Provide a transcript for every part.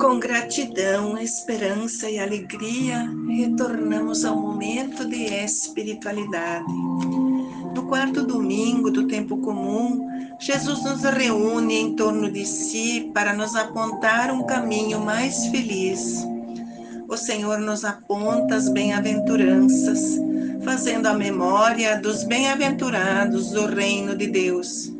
Com gratidão, esperança e alegria, retornamos ao momento de espiritualidade. No quarto domingo do tempo comum, Jesus nos reúne em torno de si para nos apontar um caminho mais feliz. O Senhor nos aponta as bem-aventuranças, fazendo a memória dos bem-aventurados do reino de Deus.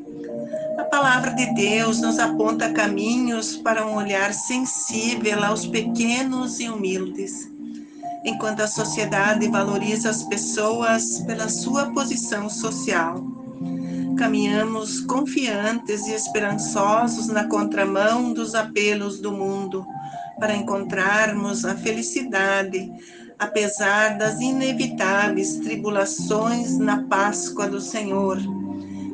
A palavra de Deus nos aponta caminhos para um olhar sensível aos pequenos e humildes enquanto a sociedade valoriza as pessoas pela sua posição social. Caminhamos confiantes e esperançosos na contramão dos apelos do mundo para encontrarmos a felicidade, apesar das inevitáveis tribulações na Páscoa do Senhor,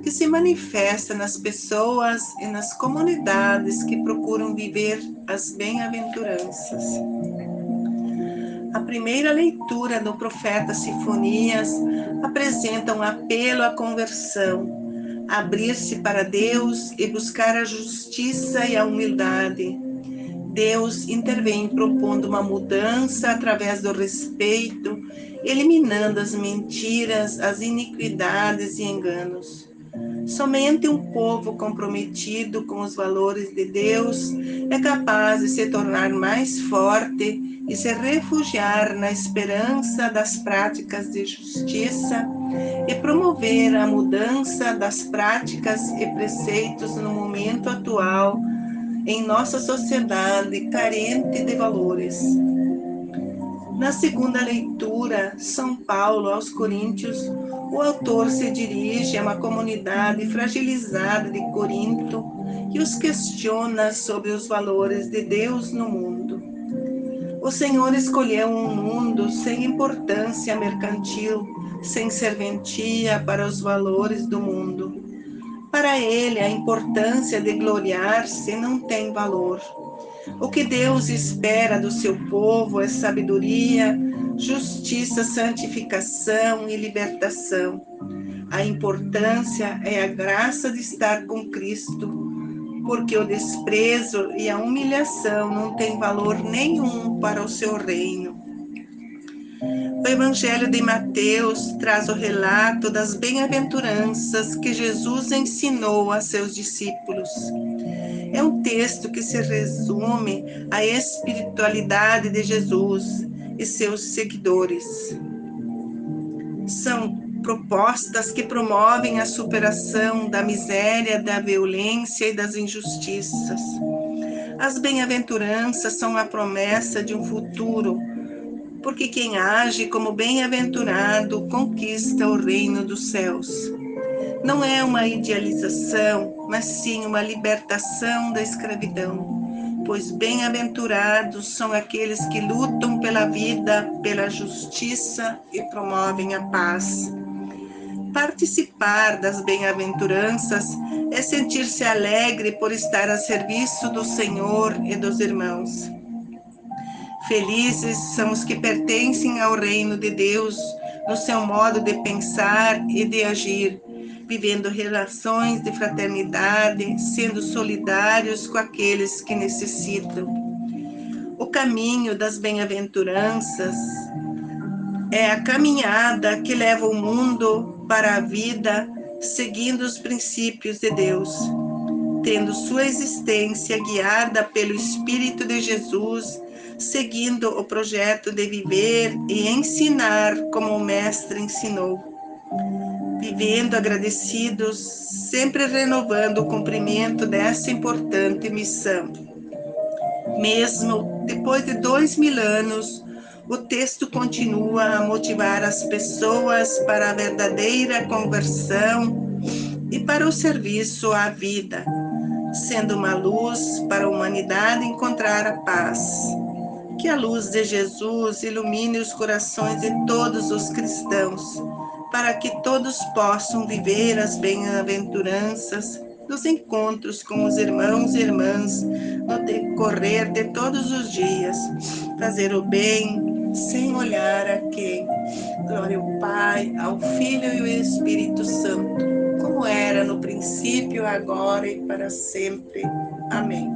que se manifesta nas pessoas e nas comunidades que procuram viver as bem-aventuranças. A primeira leitura do profeta Sifonias apresenta um apelo à conversão, abrir-se para Deus e buscar a justiça e a humildade. Deus intervém propondo uma mudança através do respeito, eliminando as mentiras, as iniquidades e enganos. Somente um povo comprometido com os valores de Deus é capaz de se tornar mais forte e se refugiar na esperança das práticas de justiça e promover a mudança das práticas e preceitos no momento atual em nossa sociedade carente de valores. Na segunda leitura, São Paulo aos Coríntios, o autor se dirige a uma comunidade fragilizada de Corinto e os questiona sobre os valores de Deus no mundo. O Senhor escolheu um mundo sem importância mercantil, sem serventia para os valores do mundo. Para ele, a importância de gloriar-se não tem valor. O que Deus espera do seu povo é sabedoria, justiça, santificação e libertação. A importância é a graça de estar com Cristo porque o desprezo e a humilhação não têm valor nenhum para o seu reino. O Evangelho de Mateus traz o relato das bem-aventuranças que Jesus ensinou a seus discípulos. É um texto que se resume à espiritualidade de Jesus e seus seguidores. São propostas que promovem a superação da miséria, da violência e das injustiças. As bem-aventuranças são a promessa de um futuro, porque quem age como bem-aventurado conquista o reino dos céus. Não é uma idealização, mas sim uma libertação da escravidão pois bem-aventurados são aqueles que lutam pela vida, pela justiça e promovem a paz. Participar das bem-aventuranças é sentir-se alegre por estar a serviço do Senhor e dos irmãos. Felizes são os que pertencem ao reino de Deus, no seu modo de pensar e de agir, vivendo relações de fraternidade, sendo solidários com aqueles que necessitam. O caminho das bem-aventuranças é a caminhada que leva o mundo para a vida seguindo os princípios de Deus, tendo sua existência guiada pelo Espírito de Jesus, seguindo o projeto de viver e ensinar como o Mestre ensinou. Vivendo agradecidos, sempre renovando o cumprimento dessa importante missão. Mesmo depois de dois mil anos, o texto continua a motivar as pessoas para a verdadeira conversão e para o serviço à vida, sendo uma luz para a humanidade encontrar a paz. Que a luz de Jesus ilumine os corações de todos os cristãos, para que todos possam viver as bem-aventuranças dos encontros com os irmãos e irmãs no decorrer de todos os dias, fazer o bem, sem olhar a quem. Glória ao Pai, ao Filho e ao Espírito Santo, como era no princípio, agora e para sempre. Amém.